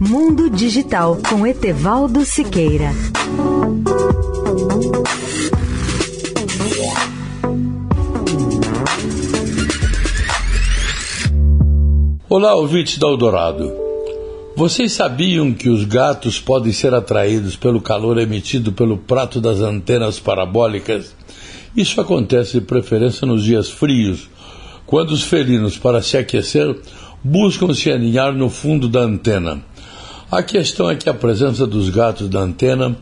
Mundo Digital com Etevaldo Siqueira. Olá, ouvintes da Eldorado. Vocês sabiam que os gatos podem ser atraídos pelo calor emitido pelo prato das antenas parabólicas? Isso acontece de preferência nos dias frios, quando os felinos, para se aquecer, buscam se aninhar no fundo da antena. A questão é que a presença dos gatos na antena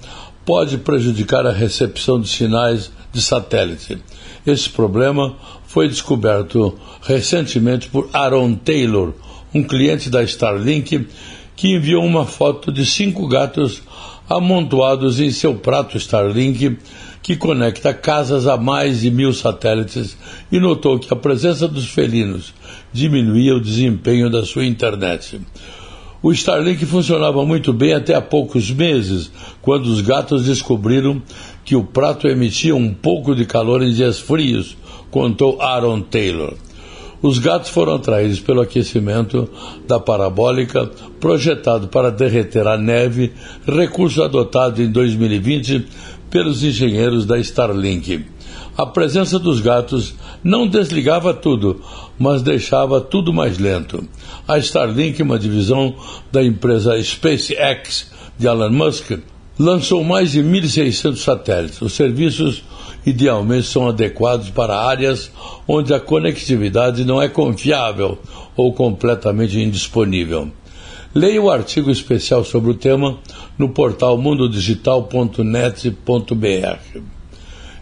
pode prejudicar a recepção de sinais de satélite. Esse problema foi descoberto recentemente por Aaron Taylor, um cliente da Starlink, que enviou uma foto de cinco gatos amontoados em seu prato Starlink, que conecta casas a mais de mil satélites, e notou que a presença dos felinos diminuía o desempenho da sua internet. O Starlink funcionava muito bem até há poucos meses, quando os gatos descobriram que o prato emitia um pouco de calor em dias frios, contou Aaron Taylor. Os gatos foram atraídos pelo aquecimento da parabólica projetado para derreter a neve, recurso adotado em 2020 pelos engenheiros da Starlink. A presença dos gatos não desligava tudo, mas deixava tudo mais lento. A Starlink, uma divisão da empresa SpaceX de Elon Musk, lançou mais de 1.600 satélites. Os serviços idealmente são adequados para áreas onde a conectividade não é confiável ou completamente indisponível. Leia o artigo especial sobre o tema no portal mundodigital.net.br.